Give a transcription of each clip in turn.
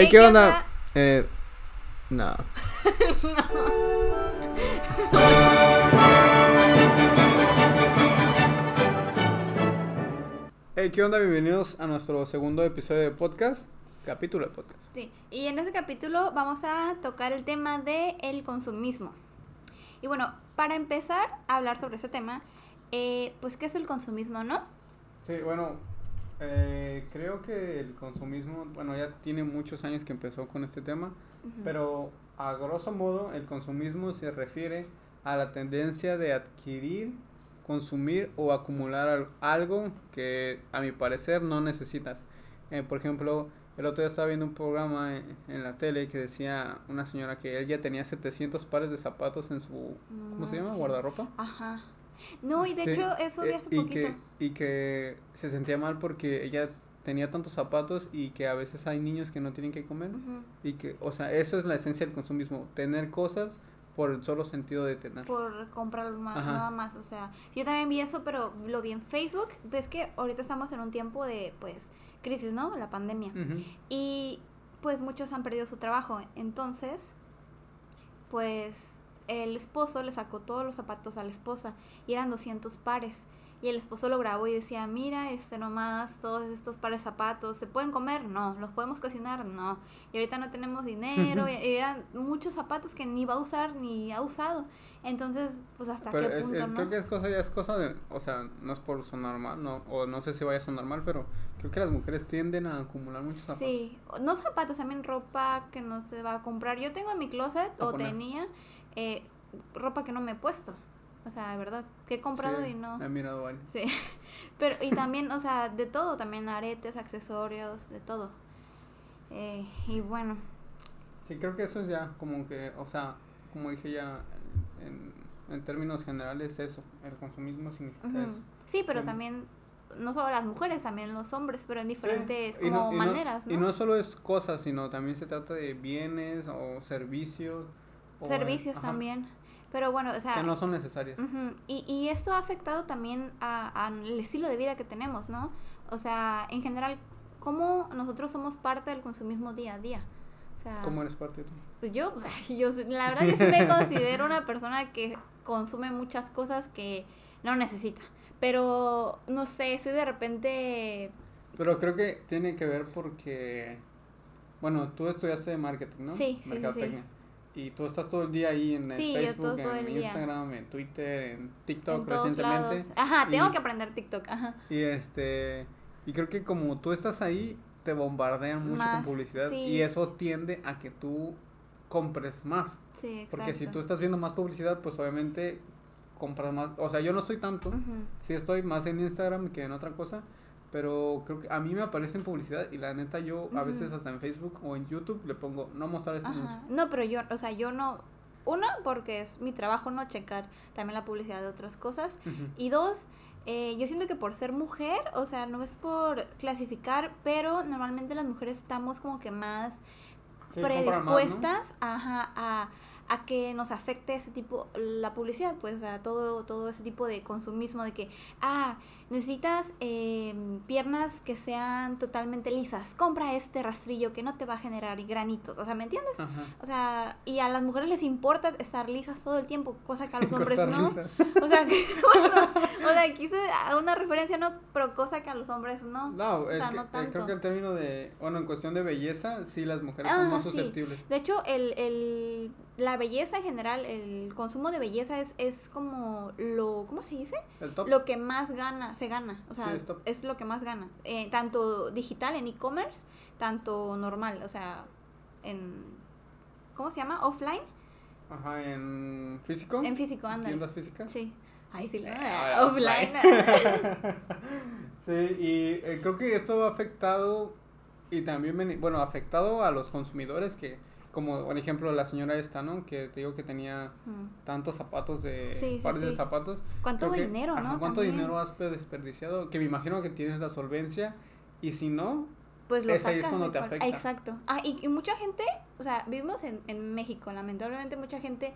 Hey, ¿qué onda? Eh, no. Hey, ¿qué onda? Bienvenidos a nuestro segundo episodio de podcast, capítulo de podcast. Sí, y en este capítulo vamos a tocar el tema de el consumismo. Y bueno, para empezar a hablar sobre ese tema, eh, pues ¿qué es el consumismo, no? Sí, bueno, eh, creo que el consumismo, bueno, ya tiene muchos años que empezó con este tema, pero a grosso modo el consumismo se refiere a la tendencia de adquirir, consumir o acumular algo que a mi parecer no necesitas. Eh, por ejemplo, el otro día estaba viendo un programa en, la tele que decía una señora que ella tenía 700 pares de zapatos en su, ¿cómo se llama? Guardarropa. Ajá. No, y de hecho eso vi eh, hace y poquito. Que, y que se sentía mal porque ella tenía tantos zapatos y que a veces hay niños que no tienen que comer. Y que, o sea, eso es la esencia del consumismo, tener cosas por el solo sentido de tener. Por comprar más, nada más, o sea, yo también vi eso, pero lo vi en Facebook. Ves que ahorita estamos en un tiempo de, pues, crisis, ¿no? La pandemia. Y pues muchos han perdido su trabajo. Entonces, pues el esposo le sacó todos los zapatos a la esposa y eran 200 pares. Y el esposo lo grabó y decía, mira, este nomás, todos estos pares de zapatos, ¿se pueden comer? No. ¿Los podemos cocinar? No. Y ahorita no tenemos dinero, y, eran muchos zapatos que ni va a usar ni ha usado. Entonces, pues hasta qué punto, ¿no? Creo que es cosa, ya es cosa de, o sea, no es por sonar mal, no, o no sé si vaya a sonar mal, pero creo que las mujeres tienden a acumular muchos zapatos. Sí, no zapatos, también ropa que no se va a comprar. Yo tengo en mi closet, o tenía, eh, ropa que no me he puesto. O sea, de verdad, que he comprado y no. He mirado varios. Sí. Pero, y también, o sea, de todo, también aretes, accesorios, de todo. Eh, y bueno. Sí, creo que eso es ya como que, o sea, como dije ya, en, en términos generales, eso. El consumismo significa eso. Sí, pero también no solo las mujeres, también los hombres, pero en diferentes como maneras, Y no solo es cosas, sino también se trata de bienes o servicios. Servicios también. Pero bueno, o sea... Que no son necesarias. y, y esto ha afectado también al estilo de vida que tenemos, ¿no? O sea, en general, ¿cómo nosotros somos parte del consumismo día a día? O sea, ¿Cómo eres parte de tú? Pues yo, yo, la verdad, yo sí me considero una persona que consume muchas cosas que no necesita. Pero, no sé, soy de repente... Pero creo que tiene que ver porque... Bueno, tú estudiaste marketing, ¿no? Sí, sí, sí. Y tú estás todo el día ahí en Facebook, en Instagram, en Twitter, en TikTok recientemente. Ajá, tengo que aprender TikTok, ajá. Y este y creo que como tú estás ahí te bombardean mucho con publicidad y eso tiende a que tú compres más. Sí, exacto. Porque si tú estás viendo más publicidad, pues obviamente compras más. O sea, yo no estoy tanto. Sí estoy más en Instagram que en otra cosa. Pero creo que a mí me aparece en publicidad y la neta yo a veces hasta en Facebook o en YouTube le pongo no mostrar este anuncio. No, pero yo, o sea, yo no... Uno, porque es mi trabajo no checar también la publicidad de otras cosas. Y dos, eh, yo siento que por ser mujer, o sea, no es por clasificar, pero normalmente las mujeres estamos como que más predispuestas a a que nos afecte ese tipo, la publicidad, pues, a todo, todo ese tipo de consumismo de que, ah, necesitas eh, piernas que sean totalmente lisas, compra este rastrillo que no te va a generar granitos, o sea, ¿me entiendes? O sea, y a las mujeres les importa estar lisas todo el tiempo, cosa que a los hombres no. O sea, que, bueno, o sea, quise una referencia, no, pero cosa que a los hombres no. No, o sea, no eh, tanto. creo que en términos de, bueno, en cuestión de belleza, sí, las mujeres son ah, más susceptibles. De hecho, el, el, la belleza en general, el consumo de belleza es, es como lo, ¿cómo se dice? Lo que más gana, se gana, o sea, es, lo que más gana. Eh, tanto digital en e-commerce, tanto normal, o sea, en, ¿cómo se llama? Offline. Ajá, en físico. En físico, anda. ¿Tiendas físicas? Sí. Ah, offline. sí, y eh, creo que esto ha afectado y también, bueno, afectado a los consumidores que como por ejemplo la señora esta, ¿no? Que te digo que tenía tantos zapatos de pares de zapatos. ¿Cuánto dinero, no? ¿Cuánto dinero has desperdiciado? Que me imagino que tienes la solvencia y si no, pues lo es ahí es cuando te afecta. Exacto. Ah, y, mucha gente, o sea, vivimos en, en México, lamentablemente mucha gente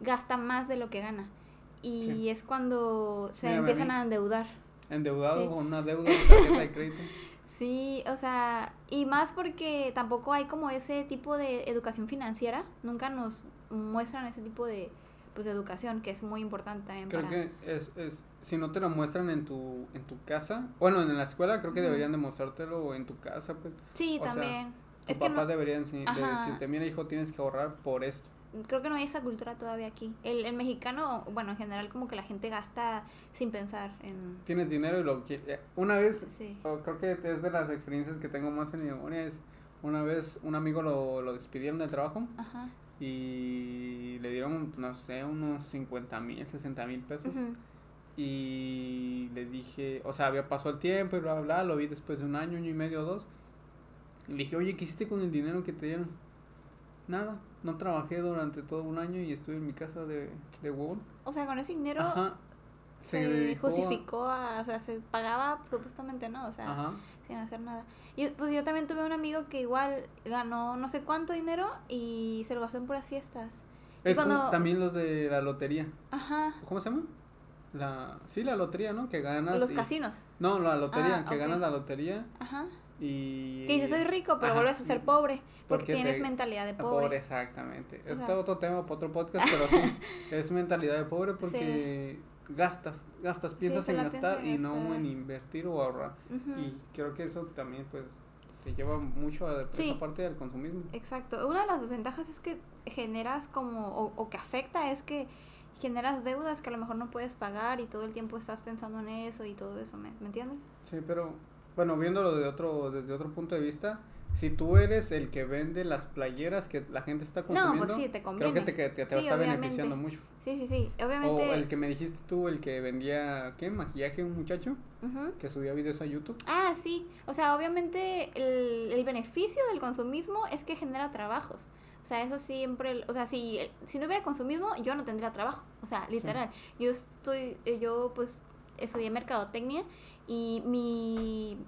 gasta más de lo que gana. Y es cuando se empiezan a endeudar. Endeudado con una deuda de tarjeta de crédito. Sí, o sea, y más porque tampoco hay como ese tipo de educación financiera, nunca nos muestran ese tipo de, pues, de educación, que es muy importante también. Creo que es, es, si no te lo muestran en tu, en tu casa, bueno, en la escuela creo que deberían demostrártelo en tu casa, pues. Sí, también. Tus papás deberían decirte, mira hijo, tienes que ahorrar por esto creo que no hay esa cultura todavía aquí. El, el, mexicano, bueno, en general como que la gente gasta sin pensar en... Tienes dinero y lo. Eh, una vez, creo que es de las experiencias que tengo más en mi memoria, es una vez un amigo lo, lo despidieron del trabajo Ajá. y le dieron, no sé, unos 50 mil, 60 mil pesos. Y le dije, o sea, había pasado el tiempo y bla, bla, bla, lo vi después de un año, año y medio dos. Le dije, oye, ¿qué hiciste con el dinero que te dieron? Nada no trabajé durante todo un año y estuve en mi casa de, de O sea, con ese dinero se, justificó, o sea, se pagaba supuestamente, ¿no? O sea, sin hacer nada. Y pues yo también tuve un amigo que igual ganó no sé cuánto dinero y se lo gastó en puras fiestas. Es como también los de la lotería. Ajá. ¿Cómo se llama? La, sí, la lotería, ¿no? Que ganas. Los casinos. No, la lotería, ah, que ganas la lotería. Ajá. Y... Que dices, soy rico, pero vuelves a ser pobre, porque, tienes mentalidad de pobre. exactamente. es otro tema para otro podcast, pero sí, es mentalidad de pobre porque gastas, gastas, piensas en gastar y no en invertir o ahorrar. Y creo que eso también, pues, te lleva mucho a esa parte del consumismo. Exacto. Una de las ventajas es que generas como, o, o que afecta es que generas deudas que a lo mejor no puedes pagar y todo el tiempo estás pensando en eso y todo eso, ¿me, ¿me entiendes? Sí, pero bueno, viéndolo de otro, desde otro punto de vista, si tú eres el que vende las playeras que la gente está consumiendo, no, pues sí, te creo que te, te, te, estar beneficiando mucho. Sí, sí, sí, obviamente. O el que me dijiste tú, el que vendía, ¿qué? Maquillaje, un muchacho que subía videos a YouTube. Ah, sí, o sea, obviamente el, el beneficio del consumismo es que genera trabajos. O sea, eso siempre, o sea, si, si no hubiera consumismo, yo no tendría trabajo. O sea, literal. Yo estoy, eh, yo pues estudié mercadotecnia y mi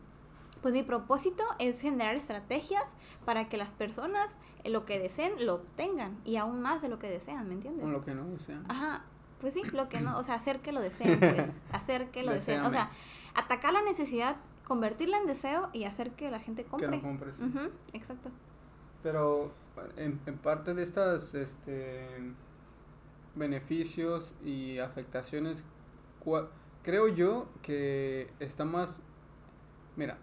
pues mi propósito es generar estrategias para que las personas eh, lo que deseen lo obtengan y aún más de lo que desean, ¿me entiendes? O lo que no desean. Ajá, pues sí, lo que no, o sea, hacer que lo deseen, pues, hacer que lo deseen, o sea, atacar la necesidad, convertirla en deseo y hacer que la gente compre. Que lo compre, sí. exacto. Pero en, en parte de estas este beneficios y afectaciones, ¿cuál creo yo que está más, mira,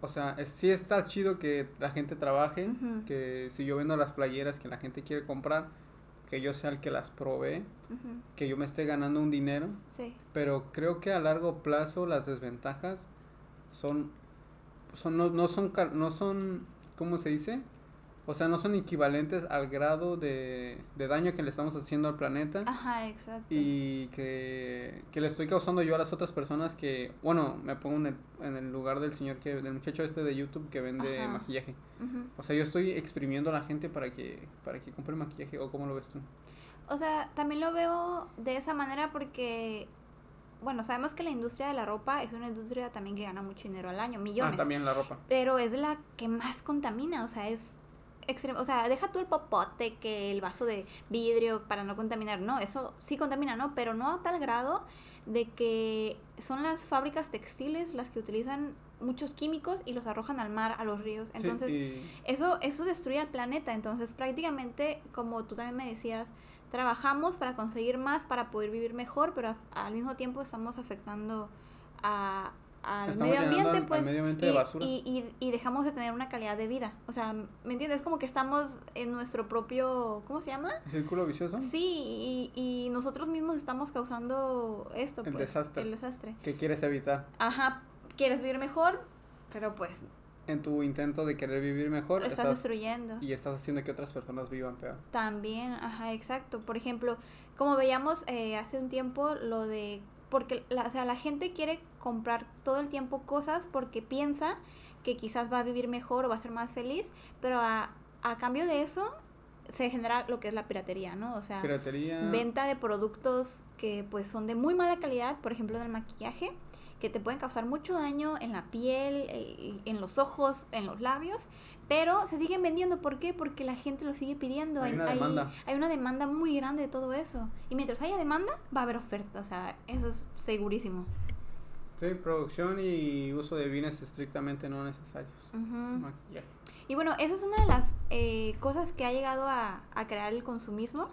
o sea, sí está chido que la gente trabaje, que si yo vendo las playeras que la gente quiere comprar, que yo sea el que las provee, que yo me esté ganando un dinero. Sí. Pero creo que a largo plazo las desventajas son, son no, no son, no son, ¿cómo se dice? O sea, no son equivalentes al grado de, daño que le estamos haciendo al planeta. Ajá, exacto. Y que, le estoy causando yo a las otras personas que, bueno, me pongo en el, en el lugar del señor, que del muchacho este de YouTube que vende maquillaje. O sea, yo estoy exprimiendo a la gente para que, para que compre maquillaje, ¿o cómo lo ves tú? O sea, también lo veo de esa manera porque bueno, sabemos que la industria de la ropa es una industria también que gana mucho dinero al año, millones. Ah, también la ropa. Pero es la que más contamina, o sea, es extremo, o sea, deja tú el popote, que el vaso de vidrio para no contaminar, no, eso sí contamina, ¿no? Pero no a tal grado de que son las fábricas textiles las que utilizan muchos químicos y los arrojan al mar, a los ríos. Entonces, eso, eso destruye al planeta. Entonces, prácticamente, como tú también me decías, trabajamos para conseguir más, para poder vivir mejor, pero al mismo tiempo estamos afectando a, al medio ambiente, pues, y, Y, dejamos de tener una calidad de vida. O sea, ¿me entiendes? Como que estamos en nuestro propio, ¿cómo se llama? Círculo vicioso. Sí, y, nosotros mismos estamos causando esto, el pues, desastre. El desastre. ¿Qué quieres evitar? Ajá, quieres vivir mejor, pero pues... En tu intento de querer vivir mejor... Lo estás, destruyendo. Y estás haciendo que otras personas vivan peor. También, ajá, exacto. Por ejemplo, como veíamos eh, hace un tiempo, lo de porque la, o sea, la gente quiere comprar todo el tiempo cosas porque piensa que quizás va a vivir mejor o va a ser más feliz, pero a, a cambio de eso se genera lo que es la piratería, ¿no? O sea, venta de productos que pues son de muy mala calidad, por ejemplo, del maquillaje, que te pueden causar mucho daño en la piel, eh, en los ojos, en los labios, pero se siguen vendiendo. ¿Por qué? Porque la gente lo sigue pidiendo. Hay, una, demanda. Hay, una demanda muy grande de todo eso. Y mientras haya demanda, va a haber oferta. O sea, eso es segurísimo. Sí, producción y uso de bienes estrictamente no necesarios. Y bueno, esa es una de las eh, cosas que ha llegado a, a crear el consumismo.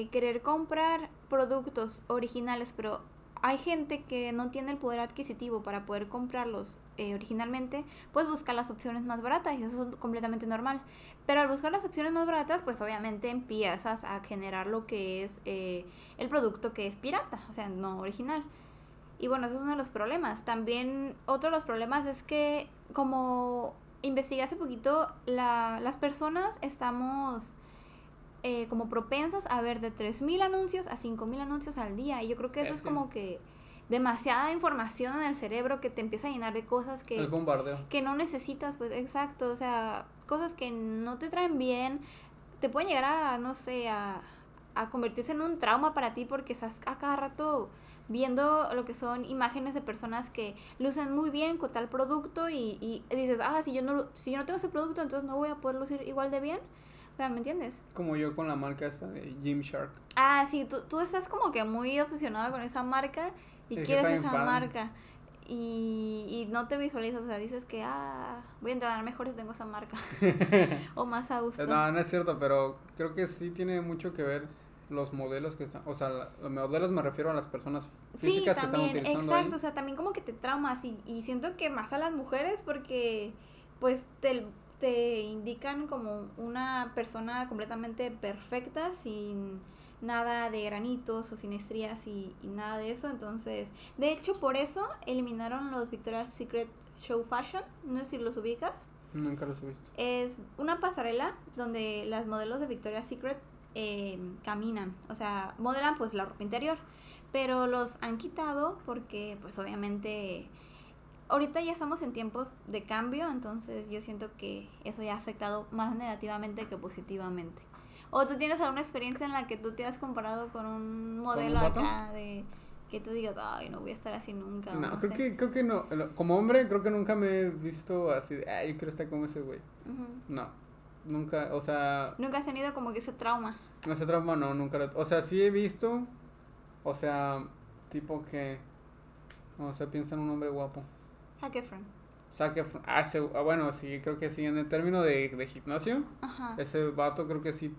Y querer comprar productos originales, pero hay gente que no tiene el poder adquisitivo para poder comprarlos eh, originalmente, pues busca las opciones más baratas y eso es completamente normal. Pero al buscar las opciones más baratas, pues obviamente empiezas a generar lo que es eh, el producto que es pirata, o sea, no original. Y bueno, eso es uno de los problemas. También otro de los problemas es que como investigué hace poquito, la, las personas estamos eh, como propensas a ver de 3.000 anuncios a 5.000 anuncios al día. Y yo creo que eso es como que demasiada información en el cerebro que te empieza a llenar de cosas que... bombardeo. Que no necesitas, pues exacto. O sea, cosas que no te traen bien. Te pueden llegar a, no sé, a, a convertirse en un trauma para ti porque estás a cada rato viendo lo que son imágenes de personas que lucen muy bien con tal producto y, y dices, ah, si yo, no, si yo no tengo ese producto, entonces no voy a poder lucir igual de bien. ¿me entiendes? Como yo con la marca esta de Gymshark. Ah, sí, tú, tú estás como que muy obsesionado con esa marca y quieres esa marca. Y, y, no te visualizas, o sea, dices que, ah, voy a entrenar mejor si tengo esa marca. o más a gusto. No, no es cierto, pero creo que sí tiene mucho que ver los modelos que están, o sea, los modelos me refiero a las personas físicas que están utilizando. Exacto, o sea, también como que te traumas y, y siento que más a las mujeres porque pues te te indican como una persona completamente perfecta, sin nada de granitos o sin estrías y, nada de eso. Entonces, de hecho, por eso eliminaron los Victoria's Secret Show Fashion. No sé si los ubicas. Nunca los he visto. Es una pasarela donde las modelos de Victoria's Secret eh, caminan, o sea, modelan pues la ropa interior, pero los han quitado porque pues obviamente ahorita ya estamos en tiempos de cambio, entonces yo siento que eso ya ha afectado más negativamente que positivamente. ¿O tú tienes alguna experiencia en la que tú te has comparado con un modelo acá de que tú digas, ay, no voy a estar así nunca? No, creo, que, creo que no. Como hombre, creo que nunca me he visto así de, ay, yo quiero estar como ese güey. No, nunca, o sea... Nunca has tenido como que ese trauma. Ese trauma no, nunca. O sea, sí he visto, o sea, tipo que, o sea, piensa en un hombre guapo. Zac Efron. Zac Efron. Ah, ah, bueno, sí, creo que sí. En el término de, de gimnasio, ese vato creo que sí.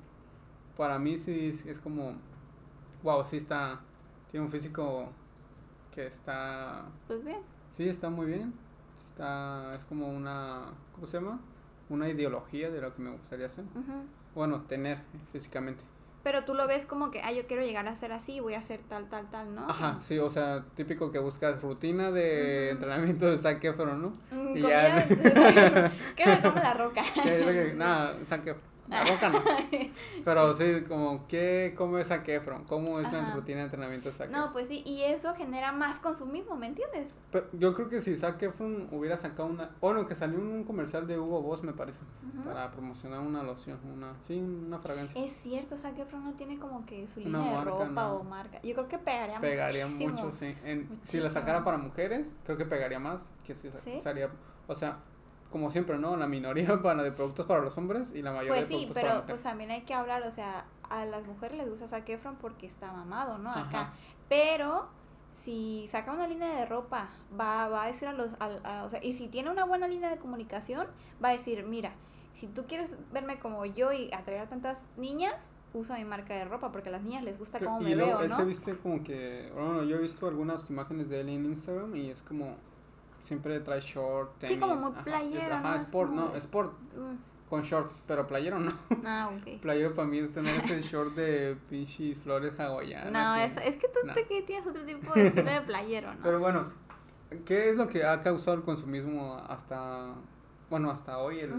Para mí sí es como. Wow, sí está. Tiene un físico que está. Pues bien. Sí, está muy bien. Está. Es como una. ¿Cómo se llama? Una ideología de lo que me gustaría hacer. Bueno, tener físicamente. Pero tú lo ves como que, ah, yo quiero llegar a ser así, voy a hacer tal, tal, tal, ¿no? Ajá, sí, o sea, típico que buscas rutina de entrenamiento de Zac ¿no? Mm, y ya... ¿Qué me come la roca? nada, Zac la boca no. Pero sí, como, ¿qué come Zac Efron? ¿Cómo es la rutina de entrenamiento de Zac No, pues sí, y eso genera más consumismo, ¿me entiendes? Pero yo creo que si Zac Efron hubiera sacado una... O no, que salió un comercial de Hugo Boss, me parece. Para promocionar una loción, una... Sí, una fragancia. Es cierto, Zac Efron no tiene como que su línea de ropa o marca. Yo creo que pegaría Pegaría mucho, sí. si la sacara para mujeres, creo que pegaría más que si ¿Sí? salía... O sea, como siempre, ¿no? La minoría para de productos para los hombres y la mayoría pues de productos para Pues sí, pero pues también hay que hablar, o sea, a las mujeres les gusta Zac Efron porque está mamado, ¿no? Acá. Pero si saca una línea de ropa, va, va a decir a los, o sea, y si tiene una buena línea de comunicación, va a decir, mira, si tú quieres verme como yo y atraer a tantas niñas, usa mi marca de ropa porque a las niñas les gusta cómo me veo, ¿no? Él se viste como que, bueno, yo he visto algunas imágenes de él en Instagram y es como siempre trae short, tenis. Sí, como muy playero, ajá, sport, no, sport. Mm. Con short, pero playero no. Ah, ok. Playero para mí es tener ese short de pinche flores hawaianas. No, eso, es que tú te, tienes otro tipo de estilo de playero, ¿no? Pero bueno, ¿qué es lo que ha causado el consumismo hasta, bueno, hasta hoy, el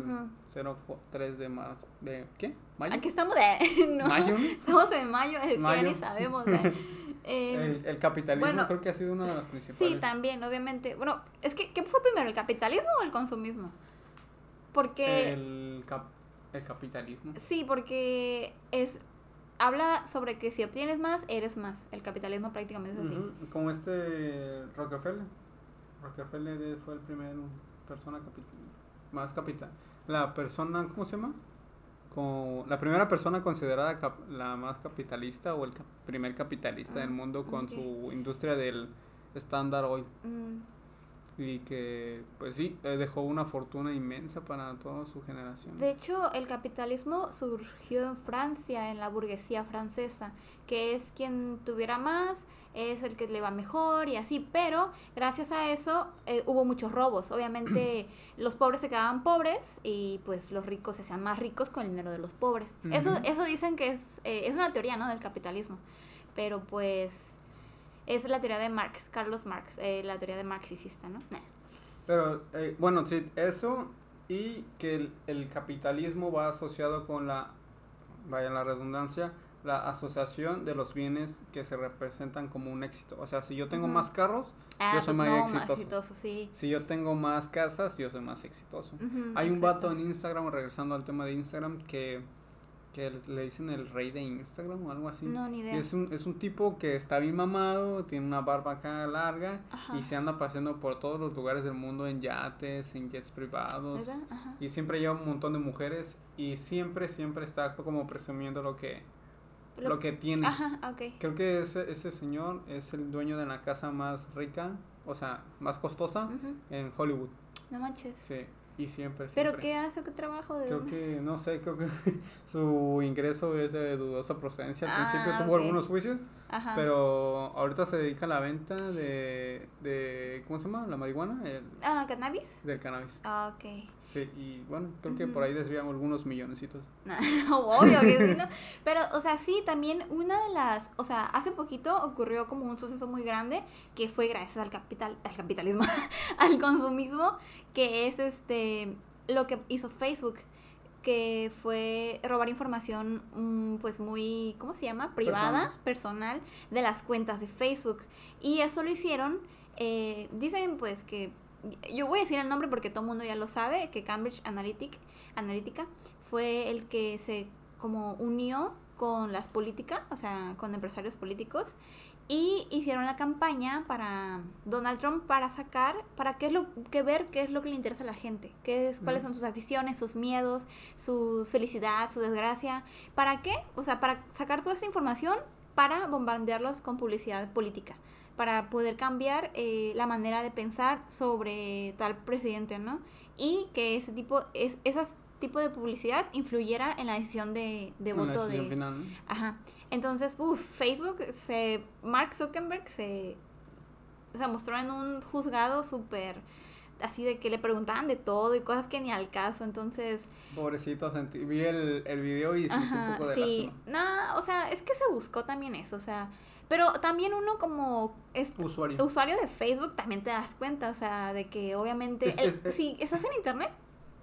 03 de más, de, ¿qué? ¿Mayo? Aquí estamos de, no, ¿Mayo? Estamos en mayo, es que ya ni sabemos, ¿eh? Em, el, capitalismo creo que ha sido una de las principales. Sí, también, obviamente. Bueno, es que, ¿qué fue primero, el capitalismo o el consumismo? Porque... El, el capitalismo. Sí, porque es habla sobre que si obtienes más, eres más. El capitalismo prácticamente es así. Como este Rockefeller. Rockefeller fue el primer persona más capital. La persona, ¿cómo se llama? Como la primera persona considerada la más capitalista o el primer capitalista del ah, mundo con su industria del Standard Oil. Mm. Y que, pues sí, eh, dejó una fortuna inmensa para toda su generación. De hecho, el capitalismo surgió en Francia, en la burguesía francesa, que es quien tuviera más, es el que le va mejor y así, pero gracias a eso eh, hubo muchos robos. Obviamente los pobres se quedaban pobres y pues los ricos se hacían más ricos con el dinero de los pobres. Eso eso dicen que es, eh, es una teoría, ¿no? Del capitalismo. Pero pues es la teoría de Marx, Carlos Marx, eh, la teoría de marxista, ¿no? Pero bueno, sí, eso y que el, el capitalismo va asociado con la, vaya la redundancia, la asociación de los bienes que se representan como un éxito. O sea, si yo tengo más carros, ah, yo soy pues más, exitoso. Si yo tengo más casas, yo soy más exitoso. Hay un vato en Instagram, regresando al tema de Instagram, que, que le dicen el rey de Instagram o algo así. No, ni idea. es, un, es un tipo que está bien mamado, tiene una barba acá larga y se anda paseando por todos los lugares del mundo en yates, en jets privados. Y siempre lleva un montón de mujeres y siempre, siempre está como presumiendo lo que lo, que tiene. Ajá. Creo que ese, ese señor es el dueño de la casa más rica, o sea, más costosa en Hollywood. No manches. Sí, y siempre, siempre. ¿Pero qué hace? ¿Qué trabajo? De creo que, no sé, creo que su ingreso es de dudosa procedencia. Al principio ah, tuvo algunos juicios, Ajá. pero ahorita se dedica a la venta de, de ¿cómo se llama? ¿La marihuana? El, ah, ¿cannabis? Del cannabis. Ah, ok. Sí, y bueno, creo que por ahí desviamos algunos millonecitos. Obvio que sí, ¿no? Pero, o sea, sí, también una de las, o sea, hace poquito ocurrió como un suceso muy grande que fue gracias al capital, al capitalismo, al consumismo, que es este, lo que hizo Facebook que fue robar información mm, pues muy, ¿cómo se llama? Privada, personal, de las cuentas de Facebook. Y eso lo hicieron, eh, dicen pues que yo voy a decir el nombre porque todo el mundo ya lo sabe, que Cambridge Analytic, Analytica fue el que se como unió con las políticas, o sea, con empresarios políticos, y hicieron la campaña para Donald Trump para sacar, para qué es lo que ver qué es lo que le interesa a la gente, qué es, cuáles son sus aficiones, sus miedos, su felicidad, su desgracia, ¿para qué? O sea, para sacar toda esta información para bombardearlos con publicidad política para poder cambiar eh, la manera de pensar sobre tal presidente, ¿no? Y que ese tipo, es, esas tipo de publicidad influyera en la decisión de, de voto de... Final, Ajá. Entonces, uff, Facebook, se, Mark Zuckerberg se, se mostró en un juzgado súper así de que le preguntaban de todo y cosas que ni al caso, entonces... Pobrecito, sentí, vi el, el video y sentí un poco de Sí, no, o sea, es que se buscó también eso, o sea, pero también uno como es usuario. usuario de Facebook también te das cuenta, o sea, de que obviamente si estás en internet,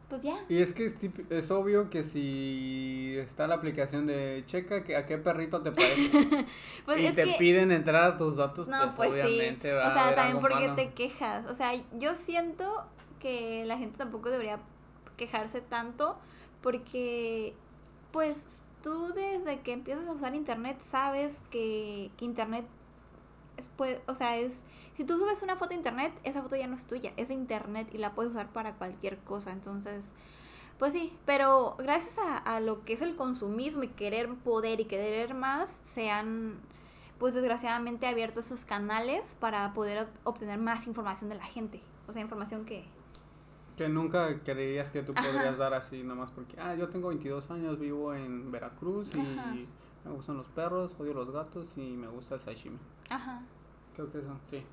pues ya. Y es que es, es obvio que si está la aplicación de checa que a qué perrito te parece pues y te piden entrar a tus datos, no, pues, pues obviamente O sea, también porque te quejas. O sea, yo siento que la gente tampoco debería quejarse tanto porque pues tú desde que empiezas a usar internet sabes que, internet es, pues, o sea, es, si tú subes una foto a internet, esa foto ya no es tuya, es de internet y la puedes usar para cualquier cosa, entonces, pues sí, pero gracias a, a lo que es el consumismo y querer poder y querer más, se han, pues desgraciadamente abierto esos canales para poder obtener más información de la gente, o sea, información que, que nunca creías que tú podrías dar así, nomás porque, ah, yo tengo 22 años, vivo en Veracruz y me gustan los perros, odio los gatos y me gusta el sashimi. Ajá. Creo que eso, sí.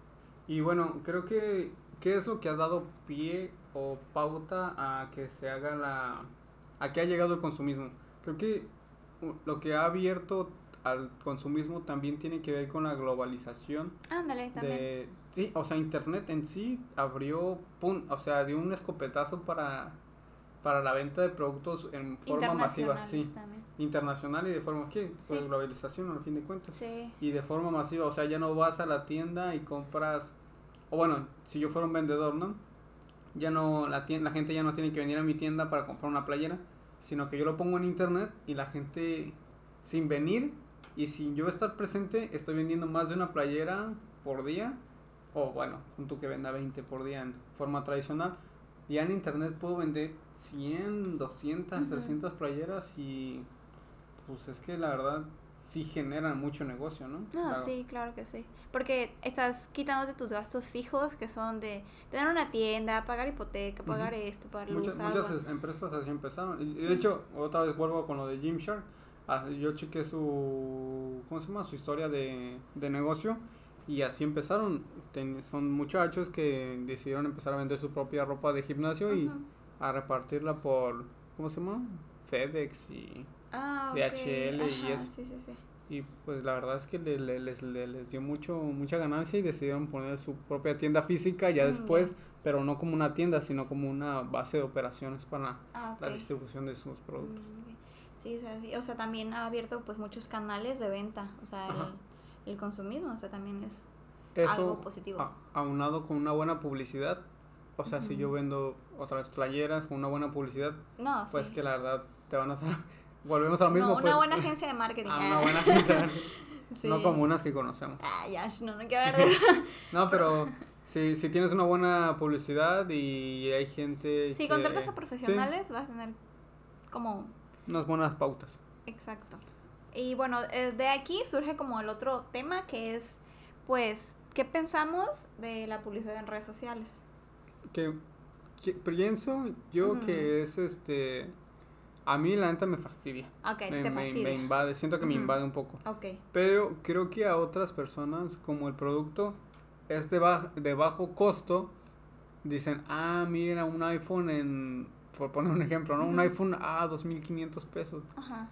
Y bueno, creo que, ¿qué es lo que ha dado pie o pauta a que se haga la... a que ha llegado el consumismo? Creo que lo que ha abierto al consumismo también tiene que ver con la globalización. Ándale, también. Sí, o sea, Internet en sí abrió, pum, o sea, dio un escopetazo para, para la venta de productos en forma masiva. Sí, internacional y de forma, ¿qué? Pues globalización al fin de cuentas. Sí. Y de forma masiva, o sea, ya no vas a la tienda y compras, o bueno, si yo fuera un vendedor, ¿no? Ya no, la, tienda, la gente ya no tiene que venir a mi tienda para comprar una playera, sino que yo lo pongo en internet y la gente, sin venir, y si yo estar presente, estoy vendiendo más de una playera por día. O bueno, junto que venda 20 por día en forma tradicional. Ya en internet puedo vender 100, 200, 300 playeras y pues es que la verdad sí generan mucho negocio, ¿no? No, sí, claro que sí. Porque estás quitándote tus gastos fijos que son de tener una tienda, pagar hipoteca, pagar esto, pagar luz, muchas, Muchas empresas así empezaron. Y de hecho, otra vez vuelvo con lo de Gymshark. Ah, yo chequé su, ¿cómo se llama? Su historia de, de negocio y así empezaron. son muchachos que decidieron empezar a vender su propia ropa de gimnasio y a repartirla por, ¿cómo se llama? FedEx y ah, DHL y eso. Y pues la verdad es que le, les, les, dio mucho mucha ganancia y decidieron poner su propia tienda física ya mm, después, pero no como una tienda, sino como una base de operaciones para ah, la distribución de sus productos. Mm, sí, o sea, también ha abierto pues muchos canales de venta, o sea, el, el, consumismo, o sea, también es algo positivo. aunado con una buena publicidad, o sea, si yo vendo otras playeras con una buena publicidad, no, pues que la verdad te van a hacer volvemos a lo mismo. No, una pues, buena agencia de marketing. Ah, una buena agencia No como unas que conocemos. Ah, ya, no, no No, pero si, si tienes una buena publicidad y hay gente. Si contratas a profesionales, vas a tener como. Unas buenas pautas. Exacto. Y bueno, eh, de aquí surge como el otro tema que es, pues, ¿qué pensamos de la publicidad en redes sociales? Que, pienso yo que es este a mí la neta me fastidia. Ok, me, te fastidia. Me, invade, siento que me invade un poco. Ok. Pero creo que a otras personas, como el producto es de, de bajo costo, dicen, ah, mira, un iPhone en, por poner un ejemplo, ¿no? Un iPhone a ah, 2.500 pesos. Ajá.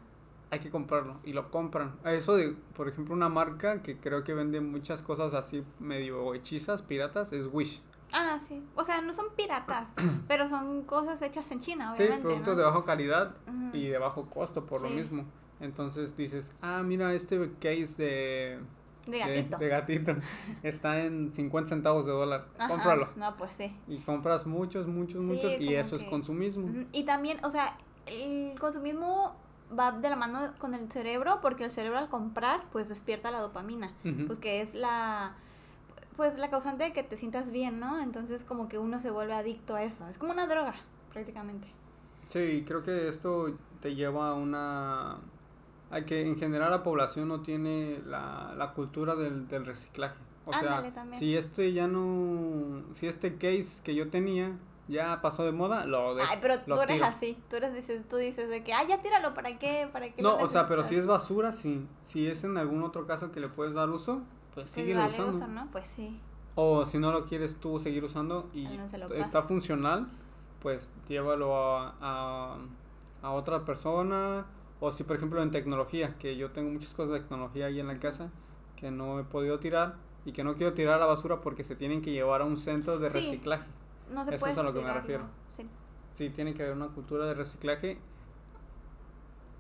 Hay que comprarlo y lo compran. Eso de, por ejemplo, una marca que creo que vende muchas cosas así medio hechizas, piratas, es Wish. Ah, sí. O sea, no son piratas, pero son cosas hechas en China, obviamente. Sí, productos de baja calidad y de bajo costo por lo mismo. Entonces dices, ah, mira, este case de... De gatito. De, gatito. Está en 50 centavos de dólar. Cómpralo. No, pues sí. Y compras muchos, muchos, muchos. Y eso es consumismo. Y también, o sea, el consumismo va de la mano con el cerebro porque el cerebro al comprar, pues despierta la dopamina. Pues que es la pues la causante de que te sientas bien, ¿no? Entonces como que uno se vuelve adicto a eso. Es como una droga, prácticamente. Sí, creo que esto te lleva a una... A que en general la población no tiene la, la cultura del, del reciclaje. O sea, si este ya no... Si este case que yo tenía ya pasó de moda, lo de, Ay, pero tú eres así, tú eres dices, tú dices de que, ay, ya tíralo, ¿para qué? ¿Para qué No, o sea, pero si es basura, sí. Si es en algún otro caso que le puedes dar uso, pues sigue usando. ¿no? Pues sí. O si no lo quieres tú seguir usando y está funcional, pues llévalo a, a, a, otra persona. O si, por ejemplo, en tecnología, que yo tengo muchas cosas de tecnología ahí en la casa que no he podido tirar y que no quiero tirar a la basura porque se tienen que llevar a un centro de reciclaje. No se Eso es a lo que me refiero. Sí. sí, tiene que haber una cultura de reciclaje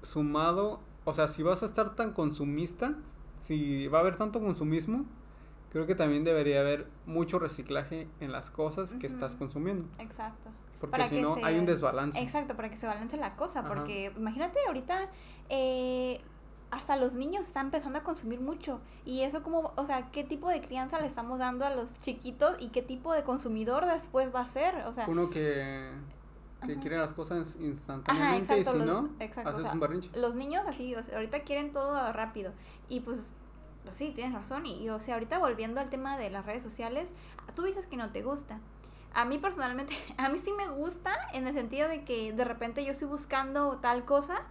sumado. O sea, si vas a estar tan consumista, si va a haber tanto consumismo, creo que también debería haber mucho reciclaje en las cosas que estás consumiendo. Exacto. Porque si no, hay un desbalance. Exacto, para que se balance la cosa. Porque imagínate ahorita, eh, hasta los niños están empezando a consumir mucho. Y eso como, o sea, ¿qué tipo de crianza le estamos dando a los chiquitos y qué tipo de consumidor después va a ser? O sea, uno que que quieren las cosas instantáneamente y si no, haces un berrinche. Los niños así, o sea, ahorita quieren todo rápido. Y pues, pues sí, tienes razón. Y, o sea, ahorita volviendo al tema de las redes sociales, tú dices que no te gusta. A mí personalmente, a mí sí me gusta en el sentido de que de repente yo estoy buscando tal cosa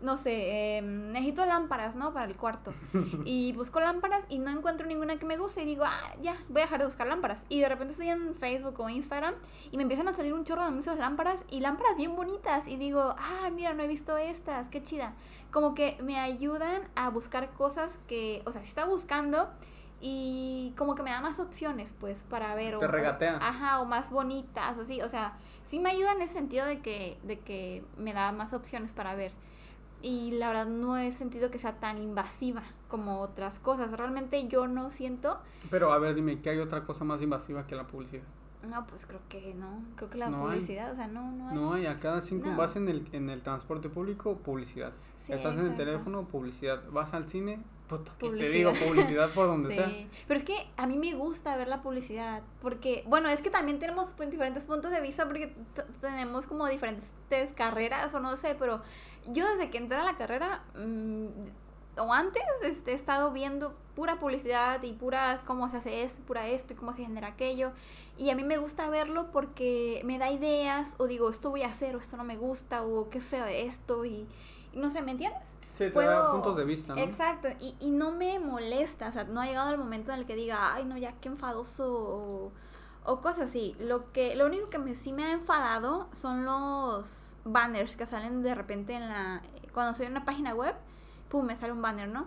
no sé, eh, necesito lámparas, ¿no? Para el cuarto. Y busco lámparas y no encuentro ninguna que me guste y digo, ah, ya, voy a dejar de buscar lámparas. Y de repente estoy en Facebook o Instagram y me empiezan a salir un chorro de anuncios lámparas y lámparas bien bonitas. Y digo, ah, mira, no he visto estas, qué chida. Como que me ayudan a buscar cosas que, o sea, si está buscando y como que me da más opciones, pues, para ver. Te regatea. ajá, o más bonitas, o sí, o sea, sí me ayuda en ese sentido de que, de que me da más opciones para ver y la verdad no he sentido que sea tan invasiva como otras cosas. Realmente yo no siento. Pero a ver, dime, ¿qué hay otra cosa más invasiva que la publicidad? No, pues creo que no. Creo que la publicidad, o sea, no, no hay. No hay, a cada cinco vas en el, en el transporte público, publicidad. Estás en el teléfono, publicidad. Vas al cine, puta, que te digo, publicidad por donde sea. Pero es que a mí me gusta ver la publicidad, porque, bueno, es que también tenemos pues, diferentes puntos de vista, porque tenemos como diferentes carreras, o no sé, pero yo desde que entré a la carrera, mm, o antes este, he estado viendo pura publicidad y puras cómo se hace esto, pura esto y cómo se genera aquello. Y a mí me gusta verlo porque me da ideas o digo, esto voy a hacer o esto no me gusta o qué feo esto y, no sé, ¿me entiendes? Sí, te da puntos de vista, ¿no? Exacto, y, y no me molesta, o sea, no ha llegado el momento en el que diga, ay, no, ya qué enfadoso o, o cosas así. Lo, que, lo único que me, sí me ha enfadado son los banners que salen de repente en la... Cuando soy en una página web, pum, me sale un banner, ¿no?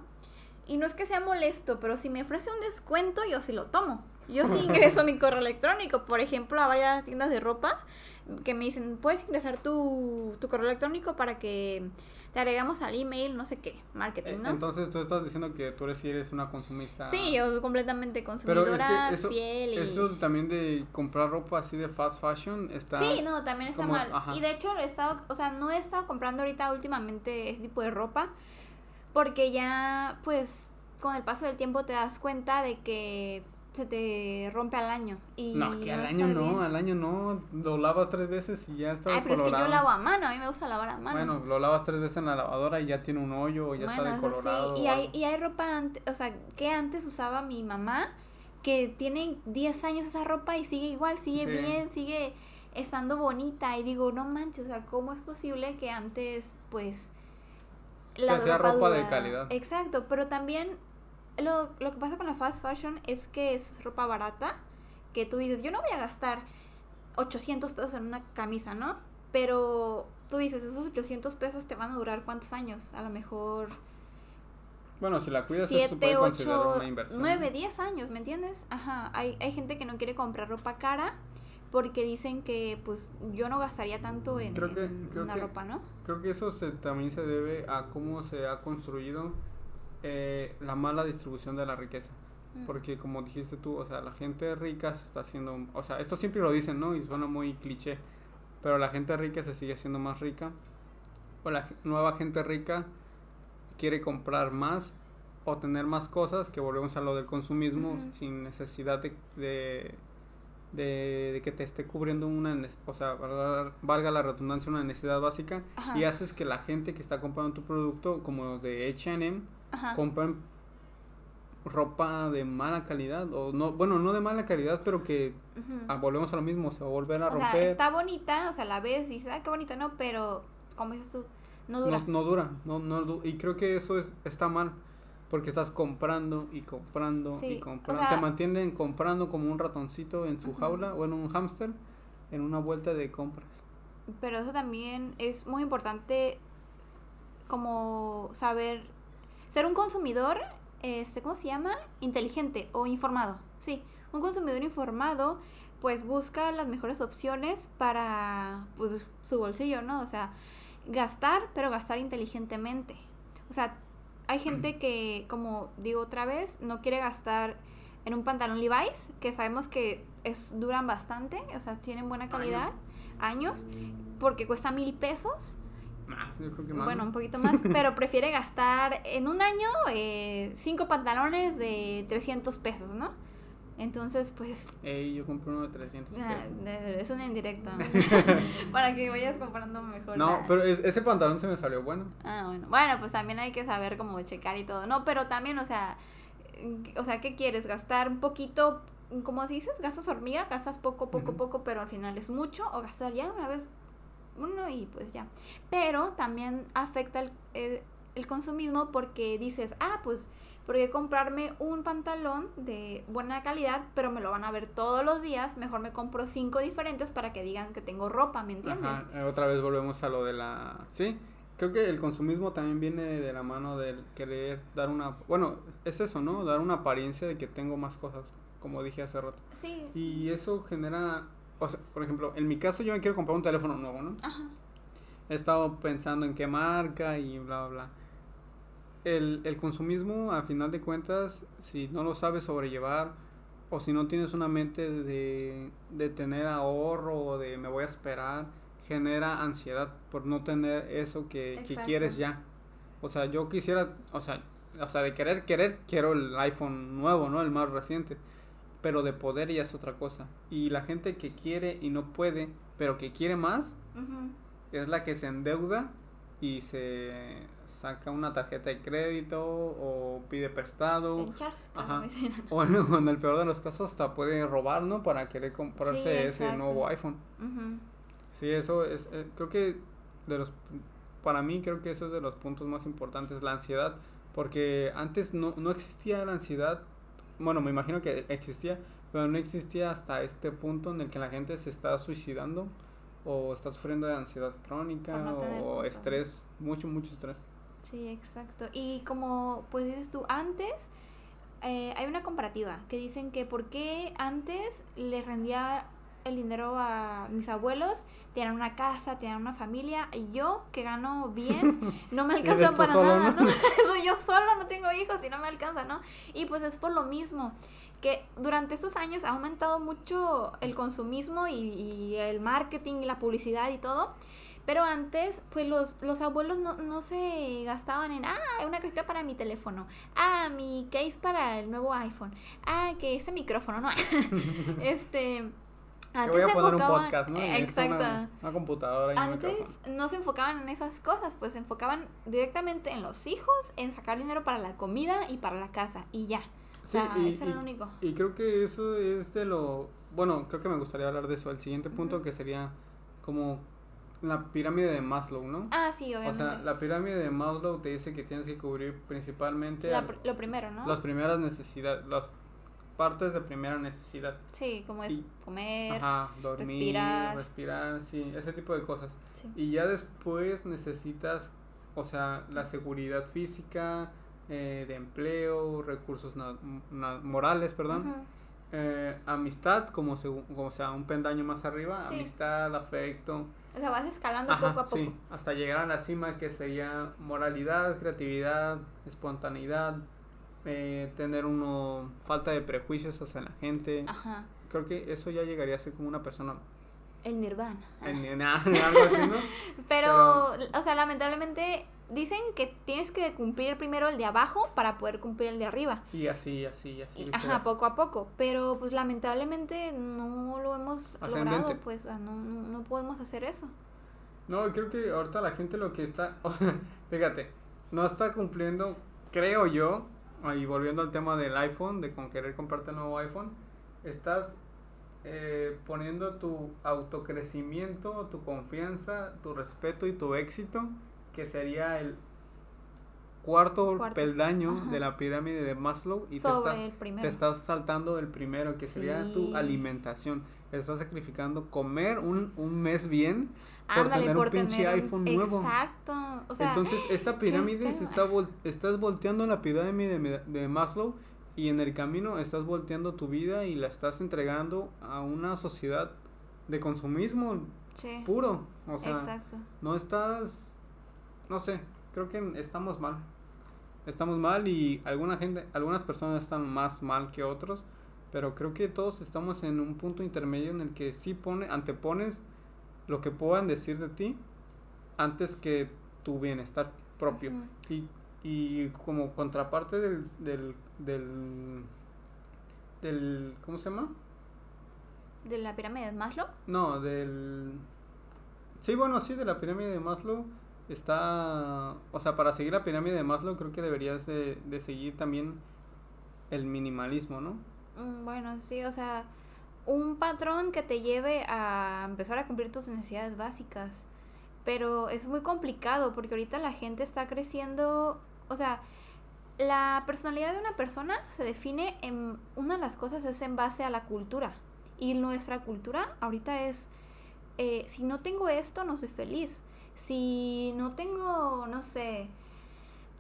Y no es que sea molesto, pero si me ofrece un descuento, yo sí lo tomo. Yo sí ingreso mi correo electrónico, por ejemplo, a varias tiendas de ropa que me dicen, puedes ingresar tu, tu correo electrónico para que te agregamos al email, no sé qué, marketing, ¿no? Entonces tú estás diciendo que tú eres, si eres una consumista. Sí, yo completamente consumidora, eso, fiel. Y... Eso también de comprar ropa así de fast fashion está. Sí, no, también está mal. Y de hecho, he estado, o sea, no he estado comprando ahorita últimamente ese tipo de ropa porque ya, pues, con el paso del tiempo te das cuenta de que se te rompe al año. Y no, que al año no, al año no. Lo lavas tres veces y ya está. Ay, pero es que yo lavo a mano, a mí me gusta lavar a mano. Bueno, lo lavas tres veces en la lavadora y ya tiene un hoyo o ya está decolorado. Sí. Y, hay, y hay ropa, o sea, que antes usaba mi mamá, que tiene 10 años esa ropa y sigue igual, sigue bien, sigue estando bonita. Y digo, no manches, o sea, ¿cómo es posible que antes, pues la se ropa, ropa de calidad. Exacto, pero también lo, lo que pasa con la fast fashion es que es ropa barata, que tú dices, yo no voy a gastar 800 pesos en una camisa, ¿no? Pero tú dices, esos 800 pesos te van a durar cuántos años? A lo mejor... Bueno, si la cuidas, 7, 8, 9, 10 años, ¿me entiendes? Ajá, hay, hay gente que no quiere comprar ropa cara porque dicen que pues yo no gastaría tanto en, una ropa, ¿no? Creo que eso se, también se debe a cómo se ha construido eh, la mala distribución de la riqueza. Mm. Porque como dijiste tú, o sea, la gente rica se está haciendo, o sea, esto siempre lo dicen, ¿no? Y suena muy cliché, pero la gente rica se sigue haciendo más rica. O la nueva gente rica quiere comprar más o tener más cosas, que volvemos a lo del consumismo, sin necesidad de de, que te esté cubriendo una, o sea, valga la redundancia, una necesidad básica y haces que la gente que está comprando tu producto, como los de H&M, compren ropa de mala calidad o no, bueno, no de mala calidad, pero que ah, volvemos a lo mismo, se va a volver a romper. Sea, está bonita, o sea, la ves y dices, ah, qué bonita, no, pero como dices tú, no dura. No, no dura, no, no, y creo que eso es, está mal porque estás comprando y comprando y comprando. Te mantienen comprando como un ratoncito en su jaula o en un hámster en una vuelta de compras. Pero eso también es muy importante como saber ser un consumidor este ¿cómo se llama? inteligente o informado. Sí, un consumidor informado pues busca las mejores opciones para pues, su bolsillo, ¿no? O sea, gastar, pero gastar inteligentemente. O sea, hay gente que, como digo otra vez, no quiere gastar en un pantalón Levi's, que sabemos que es, duran bastante, o sea, tienen buena calidad, años, porque cuesta mil pesos. Más, yo creo que más. Bueno, un poquito más, pero prefiere gastar en un año eh, cinco pantalones de 300 pesos, ¿no? Entonces, pues... Ey, yo compré uno de 300 ah, Es una indirecta. Para que vayas comprando mejor. No, pero ese pantalón se me salió bueno. Ah, bueno. Bueno, pues también hay que saber cómo checar y todo. No, pero también, o sea... O sea, ¿qué quieres? ¿Gastar un poquito? Como dices, gastas hormiga, gastas poco, poco, poco, pero al final es mucho. O gastar ya una vez uno y pues ya. Pero también afecta el, el, el consumismo porque dices, ah, pues porque comprarme un pantalón de buena calidad, pero me lo van a ver todos los días, mejor me compro cinco diferentes para que digan que tengo ropa, ¿me entiendes? Eh, otra vez volvemos a lo de la... Sí, creo que el consumismo también viene de la mano del querer dar una... Bueno, es eso, ¿no? Dar una apariencia de que tengo más cosas, como dije hace rato. Sí. Y eso genera... O sea, por ejemplo, en mi caso yo me quiero comprar un teléfono nuevo, ¿no? Ajá. He estado pensando en qué marca y bla, bla, bla el, el consumismo, a final de cuentas, si no lo sabes sobrellevar o si no tienes una mente de, de tener ahorro o de me voy a esperar, genera ansiedad por no tener eso que, que, quieres ya. O sea, yo quisiera, o sea, o sea, de querer, querer, quiero el iPhone nuevo, ¿no? El más reciente. Pero de poder ya es otra cosa. Y la gente que quiere y no puede, pero que quiere más, es la que se endeuda y se saca una tarjeta de crédito o pide prestado. Ajá. O en, el peor de los casos hasta puede robar, ¿no? Para querer comprarse ese nuevo iPhone. Sí, eso es, eh, creo que de los, para mí creo que eso es de los puntos más importantes, la ansiedad, porque antes no, no existía la ansiedad, bueno, me imagino que existía, pero no existía hasta este punto en el que la gente se está suicidando o está sufriendo de ansiedad crónica o estrés, mucho, mucho estrés. Sí, exacto. Y como pues dices tú, antes eh, hay una comparativa que dicen que por qué antes le rendía el dinero a mis abuelos, tienen una casa, tienen una familia, y yo que gano bien, no me alcanza para nada, ¿no? yo solo no tengo hijos y no me alcanza, ¿no? Y pues es por lo mismo que durante estos años ha aumentado mucho el consumismo y, y el marketing y la publicidad y todo. Pero antes, pues los, los abuelos no, no se gastaban en, ah, una cosita para mi teléfono, ah, mi case para el nuevo iPhone, ah, que ese micrófono, ¿no? este, antes voy a poner un podcast, ¿no? Exacto. Una, computadora y Antes no se enfocaban en esas cosas, pues se enfocaban directamente en los hijos, en sacar dinero para la comida y para la casa, y ya. O sea, eso era lo único. Y creo que eso es de lo... Bueno, creo que me gustaría hablar de eso. El siguiente punto que sería como la pirámide de Maslow, ¿no? Ah, sí, obviamente. O sea, la pirámide de Maslow te dice que tienes que cubrir principalmente... lo primero, ¿no? Las primeras necesidades, las partes de primera necesidad. Sí, como es comer, dormir, respirar. respirar, sí, ese tipo de cosas. Y ya después necesitas, o sea, la seguridad física, eh, de empleo, recursos morales, perdón. Eh, amistad, como, como sea, un pendaño más arriba, amistad, afecto. O sea, vas escalando poco a poco. Sí, hasta llegar a la cima que sería moralidad, creatividad, espontaneidad, eh, tener uno falta de prejuicios hacia la gente. Ajá. Creo que eso ya llegaría a ser como una persona el nirvana. El, algo así, ¿no? Pero, o sea, lamentablemente dicen que tienes que cumplir primero el de abajo para poder cumplir el de arriba. Y así, así, así. ajá, poco a poco. Pero pues lamentablemente no lo hemos logrado, pues no, no, no podemos hacer eso. No, creo que ahorita la gente lo que está, o sea, fíjate, no está cumpliendo, creo yo, y volviendo al tema del iPhone, de con querer comprarte el nuevo iPhone, estás eh, poniendo tu autocrecimiento, tu confianza, tu respeto y tu éxito, que sería el cuarto, peldaño de la pirámide de Maslow y te, estás, te estás saltando el primero, que sería tu alimentación. Estás sacrificando comer un, un mes bien por tener un pinche iPhone nuevo. Exacto. Entonces, esta pirámide se está estás volteando la pirámide de, de Maslow y en el camino estás volteando tu vida y la estás entregando a una sociedad de consumismo puro. O sea, Exacto. no estás, no sé, creo que estamos mal. Estamos mal y alguna gente, algunas personas están más mal que otros, pero creo que todos estamos en un punto intermedio en el que sí pone, antepones lo que puedan decir de ti antes que tu bienestar propio. Y y como contraparte del, del, del, del, ¿cómo se llama? ¿De la pirámide de Maslow? No, del... Sí, bueno, sí, de la pirámide de Maslow está... O sea, para seguir la pirámide de Maslow creo que deberías de, de seguir también el minimalismo, ¿no? Mm, bueno, sí, o sea, un patrón que te lleve a empezar a cumplir tus necesidades básicas. Pero es muy complicado porque ahorita la gente está creciendo o sea, la personalidad de una persona se define en una de las cosas es en base a la cultura. Y nuestra cultura ahorita es, eh, si no tengo esto, no soy feliz. Si no tengo, no sé,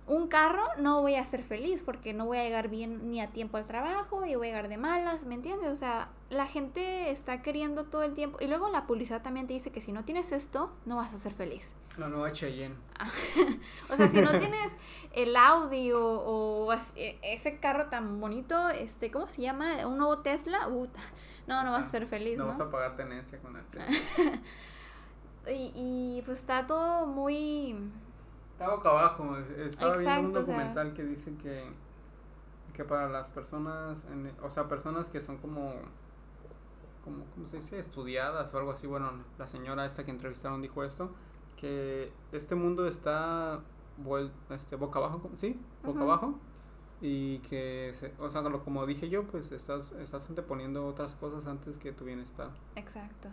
un carro no voy a ser feliz porque no voy a llegar bien ni a tiempo al trabajo y voy a llegar de malas, ¿me entiendes? O sea, la gente está queriendo todo el tiempo y luego la publicidad también te dice que si no tienes esto, no vas a ser feliz. La nueva Cheyenne. o sea, si no tienes el Audi o, e, ese carro tan bonito, este, ¿cómo se llama? Un nuevo Tesla, no, no vas a ser feliz. No, vas a pagar tenencia con el Tesla. y, y pues está todo muy Está boca abajo. Estaba viendo un documental que dice que, que para las personas, o sea, personas que son como, como, ¿cómo se dice? Estudiadas o algo así. Bueno, la señora esta que entrevistaron dijo esto, que este mundo está este, boca abajo, ¿sí? Boca abajo. Y que, o sea, como dije yo, pues estás, estás anteponiendo otras cosas antes que tu bienestar. Exacto.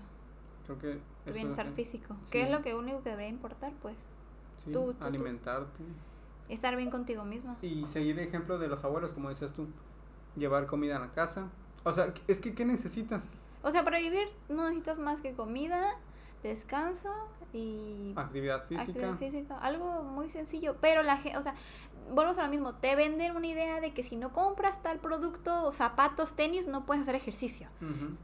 Creo que... Tu bienestar físico. ¿Qué es lo que único que debería importar, pues? Sí, tú, alimentarte. Estar bien contigo mismo. Y seguir el ejemplo de los abuelos, como decías tú. Llevar comida a la casa. O sea, es que, ¿qué necesitas? O sea, para vivir no necesitas más que comida, descanso y actividad física. Actividad física, algo muy sencillo, pero la gente, o sea, vuelvo a lo mismo, te venden una idea de que si no compras tal producto, zapatos, tenis, no puedes hacer ejercicio.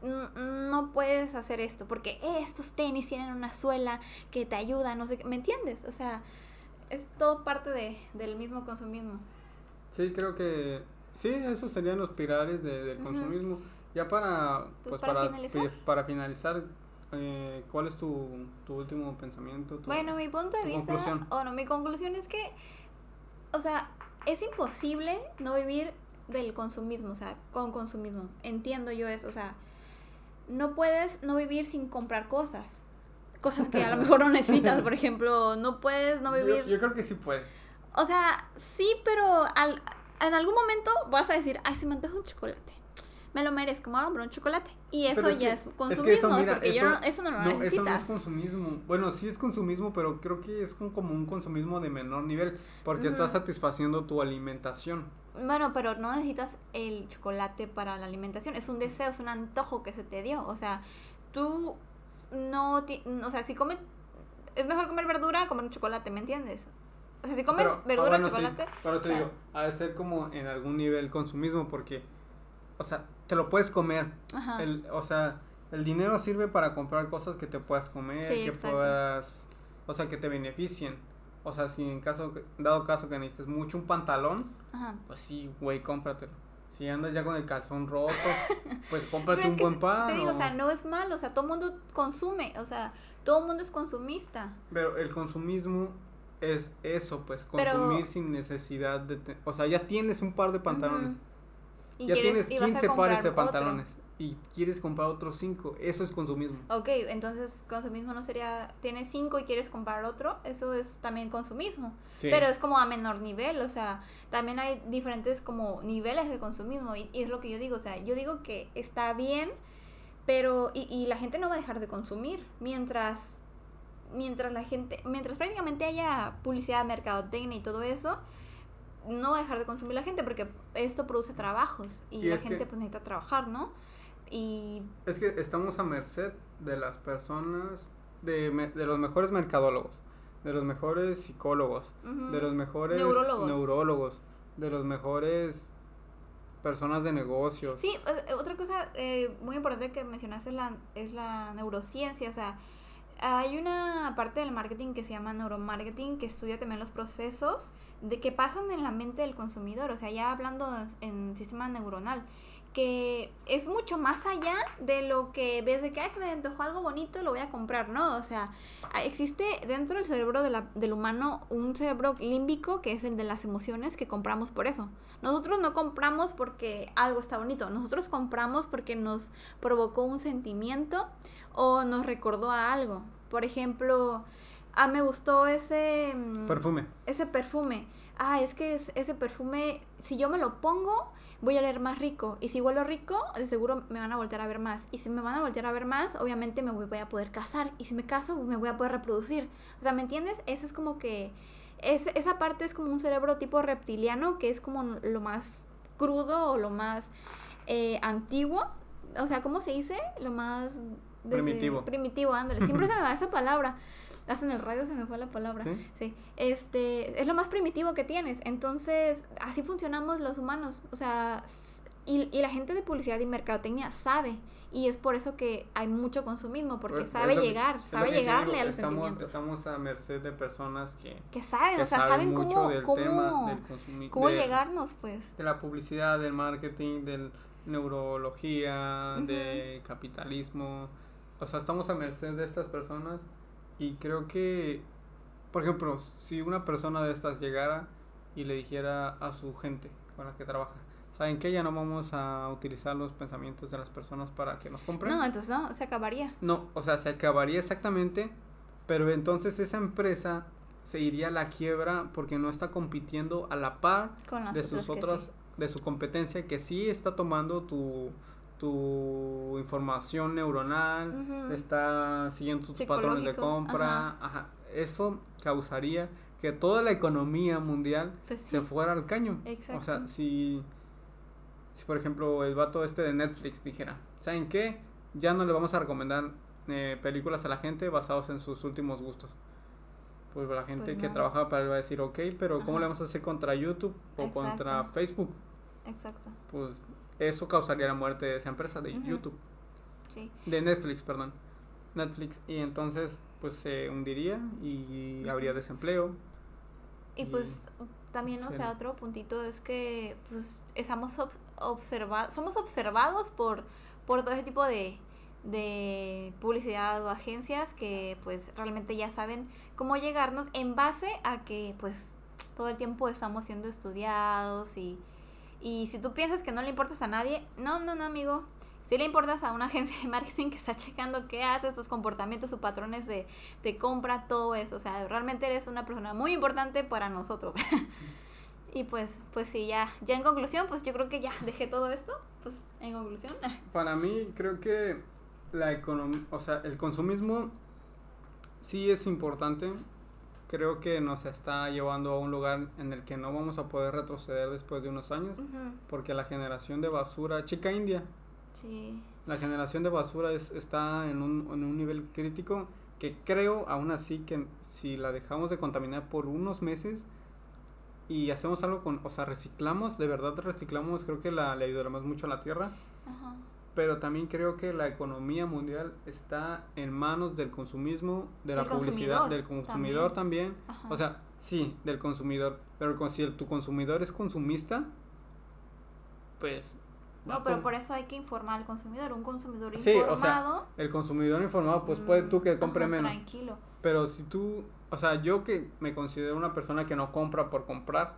No puedes hacer esto porque estos tenis tienen una suela que te ayuda, no sé, ¿me entiendes? O sea, es todo parte de, del mismo consumismo. Sí, creo que sí, esos serían los pilares del consumismo. Ya para, pues, pues para, finalizar, para finalizar eh, ¿cuál es tu, tu último pensamiento? bueno, mi punto de vista, o no, mi conclusión es que, o sea, es imposible no vivir del consumismo, o sea, con consumismo. Entiendo yo eso, o sea, no puedes no vivir sin comprar cosas. Cosas que a lo mejor no necesitas, por ejemplo, no puedes no vivir. Yo, creo que sí puedes. O sea, sí, pero al, en algún momento vas a decir, ay, se me antoja un chocolate me lo merezco, me voy un chocolate. Y eso ya es consumismo, eso, porque yo no, eso no lo no, Eso no es consumismo. Bueno, sí es consumismo, pero creo que es como un consumismo de menor nivel, porque estás satisfaciendo tu alimentación. Bueno, pero no necesitas el chocolate para la alimentación, es un deseo, es un antojo que se te dio. O sea, tú no, o sea, si comes, es mejor comer verdura comer un chocolate, ¿me entiendes? O sea, si comes verdura, o chocolate. pero te digo, ha de ser como en algún nivel consumismo, porque, o sea, te lo puedes comer. El, o sea, el dinero sirve para comprar cosas que te puedas comer, que puedas, o sea, que te beneficien. O sea, si en caso, dado caso que necesites mucho un pantalón, pues sí, güey, cómpratelo. Si andas ya con el calzón roto, pues cómprate un buen. Te digo, o sea, no es malo, o sea, todo el mundo consume, o sea, todo el mundo es consumista. Pero el consumismo es eso, pues, consumir sin necesidad de... o sea, ya tienes un par de pantalones ya tienes 15 pares de pantalones y quieres comprar otros 5, eso es consumismo. Ok, entonces consumismo no sería, tienes 5 y quieres comprar otro, eso es también consumismo. Pero es como a menor nivel, o sea, también hay diferentes como niveles de consumismo y, es lo que yo digo, o sea, yo digo que está bien, pero y, y la gente no va a dejar de consumir mientras mientras la gente, mientras prácticamente haya publicidad, mercadotecnia y todo eso, no va a dejar de consumir la gente porque esto produce trabajos y, la gente pues necesita trabajar, ¿no? Y... Es que estamos a merced de las personas, de, de los mejores mercadólogos, de los mejores psicólogos, de los mejores neurólogos. de los mejores personas de negocios. Sí, eh, otra cosa eh, muy importante que mencionaste es la, es la neurociencia, o sea, hay una parte del marketing que se llama neuromarketing que estudia también los procesos de que pasan en la mente del consumidor, o sea, ya hablando en sistema neuronal, que es mucho más allá de lo que ves de que, ay, se me antojó algo bonito, lo voy a comprar, ¿no? O sea, existe dentro del cerebro del humano un cerebro límbico que es el de las emociones que compramos por eso. Nosotros no compramos porque algo está bonito, nosotros compramos porque nos provocó un sentimiento o nos recordó a algo. Por ejemplo, ah, me gustó ese... Mm, perfume. Ese perfume. Ah, es que ese perfume, si yo me lo pongo, voy a leer más rico. Y si huelo rico, de seguro me van a voltear a ver más. Y si me van a voltear a ver más, obviamente me voy, a poder casar. Y si me caso, me voy a poder reproducir. O sea, ¿me entiendes? Esa es como que... Es, esa parte es como un cerebro tipo reptiliano, que es como lo más crudo o lo más eh, antiguo. O sea, ¿cómo se dice? Lo más... Primitivo. Primitivo, ándale. Siempre se me va esa palabra hasta en el radio se me fue la palabra. ¿Sí? Este, es lo más primitivo que tienes. Entonces, así funcionamos los humanos. O sea, y, y la gente de publicidad y mercadotecnia sabe. Y es por eso que hay mucho consumismo, porque pues, sabe llegar, sabe llegarle a los estamos, sentimientos. Estamos a merced de personas que... Que saben, o sea, saben, cómo, cómo, cómo llegarnos, pues. De la publicidad, del marketing, de neurología, de capitalismo. O sea, estamos a merced de estas personas y creo que, por ejemplo, si una persona de estas llegara y le dijera a su gente con la que trabaja, ¿saben que Ya no vamos a utilizar los pensamientos de las personas para que nos compren. No, entonces no, se acabaría. No, o sea, se acabaría exactamente Pero entonces esa empresa se iría a la quiebra porque no está compitiendo a la par de sus otras, de su competencia que sí está tomando tu, tu información neuronal, está siguiendo tus patrones de compra, ajá. eso causaría que toda la economía mundial pues se fuera al caño. O sea, si, si por ejemplo el vato este de Netflix dijera, ¿saben qué? Ya no le vamos a recomendar eh, películas a la gente basados en sus últimos gustos. Pues la gente pues que trabaja para él va a decir, ok, pero ¿cómo le vamos a hacer contra YouTube o contra Facebook? Exacto. Pues eso causaría la muerte de esa empresa, de YouTube. Sí. De Netflix, perdón. Netflix. Y entonces, pues se hundiría y habría desempleo. Y, pues también, o sea, otro puntito es que pues estamos observados, somos observados por, por todo ese tipo de, de publicidad o agencias que pues realmente ya saben cómo llegarnos en base a que pues todo el tiempo estamos siendo estudiados y, y si tú piensas que no le importas a nadie, no, no, no, amigo. Si le importas a una agencia de marketing que está checando qué haces, sus comportamientos, sus patrones de, de compra, todo eso. O sea, realmente eres una persona muy importante para nosotros. y pues, pues sí, ya, ya en conclusión, pues yo creo que ya dejé todo esto. Pues en conclusión. Para mí, creo que la economía, o sea, el consumismo sí es importante. Creo que nos está llevando a un lugar en el que no vamos a poder retroceder después de unos años, porque la generación de basura, chica india, sí. la generación de basura es, está en un, en un nivel crítico que creo aún así que si la dejamos de contaminar por unos meses y hacemos algo con, o sea, reciclamos, de verdad reciclamos, creo que la, le ayudaremos mucho a la tierra. Ajá pero también creo que la economía mundial está en manos del consumismo, de la publicidad, del consumidor también. O sea, sí, del consumidor, pero si tu consumidor es consumista, pues... No, pero por eso hay que informar al consumidor. Un consumidor informado... O sea, el consumidor informado, pues puede tú que compre menos. Tranquilo. Pero si tú, o sea, yo que me considero una persona que no compra por comprar,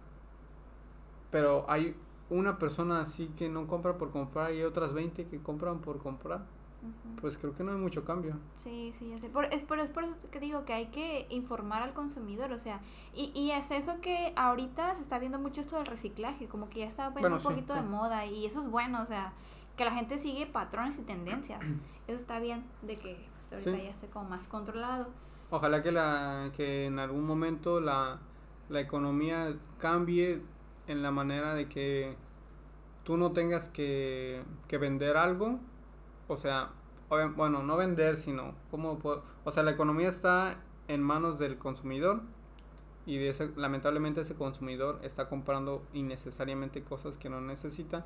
pero hay una persona así que no compra por comprar y otras 20 que compran por comprar. Pues creo que no hay mucho cambio. Sí, sí, ya sé. Por, es, por, es por eso que digo que hay que informar al consumidor, o sea, y, y es eso que ahorita se está viendo mucho esto del reciclaje, como que ya está poniendo un poquito de moda y eso es bueno, o sea, que la gente sigue patrones y tendencias. eso está bien de que pues, ahorita ya esté como más controlado. Ojalá que, la, que en algún momento la, la economía cambie en la manera de que tú no tengas que, vender algo, o sea, bueno, no vender, sino cómo o sea, la economía está en manos del consumidor y de ese, lamentablemente ese consumidor está comprando innecesariamente cosas que no necesita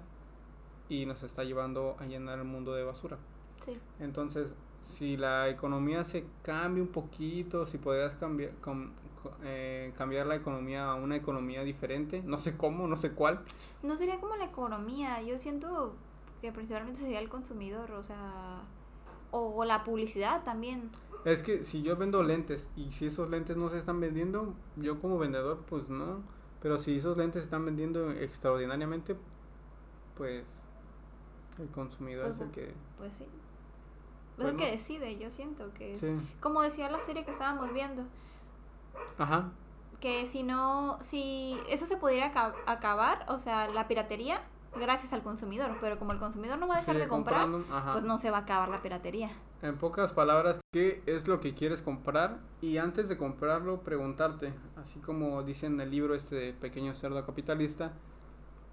y nos está llevando a llenar el mundo de basura. Sí. Entonces, si la economía se cambia un poquito, si podrías cambiar, eh, cambiar la economía a una economía diferente, no sé cómo, no sé cuál. No sería como la economía, yo siento que principalmente sería el consumidor, o sea, o, la publicidad también. Es que si yo vendo lentes y si esos lentes no se están vendiendo, yo como vendedor pues no, pero si esos lentes se están vendiendo extraordinariamente, pues el consumidor pues es el que... Pues sí. Es el que decide, yo siento que es... Como decía la serie que estábamos viendo, Ajá. Que si no, si eso se pudiera acabar, o sea, la piratería, gracias al consumidor, pero como el consumidor no va a dejar de comprar, pues no se va a acabar la piratería. En pocas palabras, ¿qué es lo que quieres comprar? Y antes de comprarlo, preguntarte, así como dice en el libro este de Pequeño Cerdo Capitalista,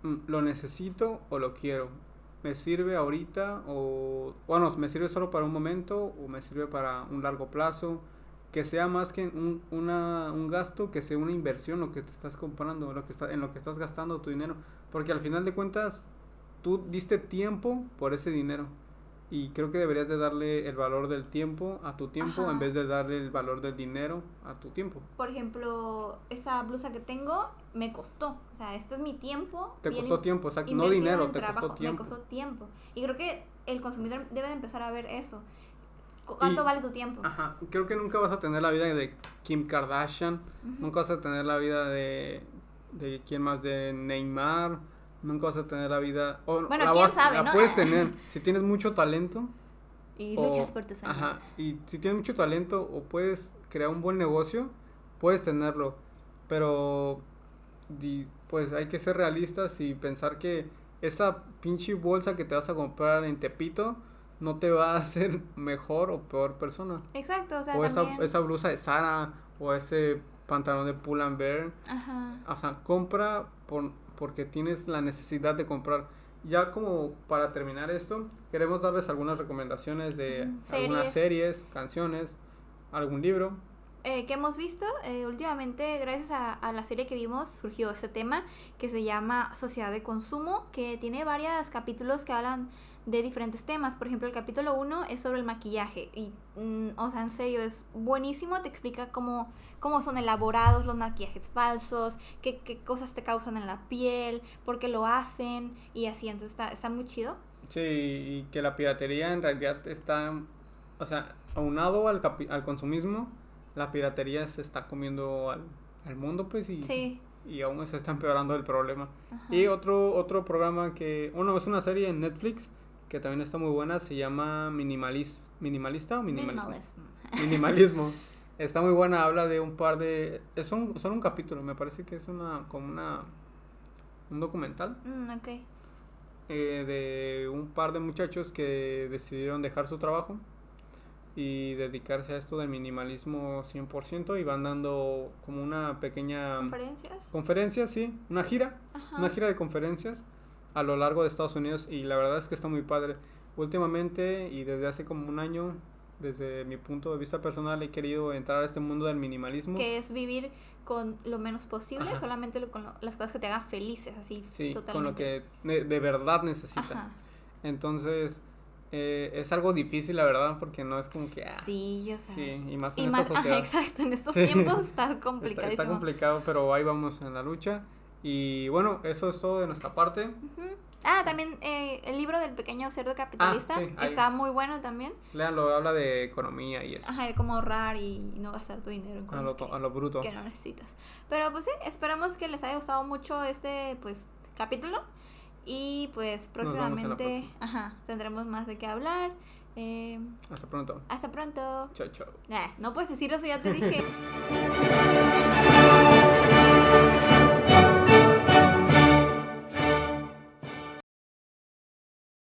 mm, ¿lo necesito o lo quiero? ¿Me sirve ahorita o, bueno, me sirve solo para un momento o me sirve para un largo plazo? que sea más que un, una, un gasto, que sea una inversión lo que te estás comprando, lo que está, en lo que estás gastando tu dinero. Porque al final de cuentas, tú diste tiempo por ese dinero. Y creo que deberías de darle el valor del tiempo a tu tiempo en vez de darle el valor del dinero a tu tiempo. Por ejemplo, esa blusa que tengo me costó. O sea, esto es mi tiempo. Te costó tiempo, o sea, no dinero, te costó tiempo. Me costó tiempo. Y creo que el consumidor debe de empezar a ver eso. ¿Cuánto vale tu tiempo? Ajá, creo que nunca vas a tener la vida de Kim Kardashian, nunca vas a tener la vida de, de quién más, de Neymar, nunca vas a tener la vida... bueno, quién sabe, la puedes tener si tienes mucho talento. Y luchas por tus Ajá, y si tienes mucho talento o puedes crear un buen negocio, puedes tenerlo, pero pues hay que ser realistas y pensar que esa pinche bolsa que te vas a comprar en Tepito no te va a hacer mejor o peor persona. Exacto, o sea, esa, esa blusa de Sara o ese pantalón de Pull and Bear. Ajá. O sea, compra por, porque tienes la necesidad de comprar. Ya como para terminar esto, queremos darles algunas recomendaciones de algunas series, canciones, algún libro. Eh, que hemos visto eh, últimamente, gracias a, la serie que vimos, surgió este tema que se llama Sociedad de Consumo, que tiene varios capítulos que hablan de diferentes temas. Por ejemplo, el capítulo 1 es sobre el maquillaje y, mm, o sea, en serio, es buenísimo, te explica cómo, cómo son elaborados los maquillajes falsos, qué, qué cosas te causan en la piel, por qué lo hacen y así, entonces está, está muy chido. Sí, y que la piratería en realidad está, o sea, aunado al, al consumismo, la piratería se está comiendo al, al mundo, pues, y, y aún se está empeorando el problema. Y otro, otro programa que, bueno, es una serie en Netflix que también está muy buena, se llama Minimalis, ¿Minimalista o Minimalismo? Minimalismo. está muy buena, habla de un par de... Es un, son un capítulo, me parece que es una como una... Un documental. Mm, ok. Eh, de un par de muchachos que decidieron dejar su trabajo y dedicarse a esto del minimalismo 100% y van dando como una pequeña... ¿Conferencias? Conferencias, sí, una gira, una gira de conferencias a lo largo de Estados Unidos y la verdad es que está muy padre. Últimamente y desde hace como un año, desde mi punto de vista personal, he querido entrar a este mundo del minimalismo. Que es vivir con lo menos posible, solamente con las cosas que te hagan felices, así. Sí, con lo que de, verdad necesitas. Entonces, eh, es algo difícil, la verdad, porque no es como que... Ah, sí, yo sé. Sí, y más en esta sociedad. exacto, en estos tiempos está complicado. Está, complicado, pero ahí vamos en la lucha. Y bueno, eso es todo de nuestra parte. Ah, también eh, el libro del pequeño cerdo capitalista ah, está muy bueno también. Leanlo, habla de economía y eso. Ajá, de cómo ahorrar y no gastar tu dinero en cosas a lo, a lo bruto. que no necesitas. Pero pues sí, esperamos que les haya gustado mucho este pues capítulo. Y pues próximamente ajá, tendremos más de qué hablar. Eh, hasta pronto. Hasta pronto. Chao, chao. no puedes decir eso, ya te dije.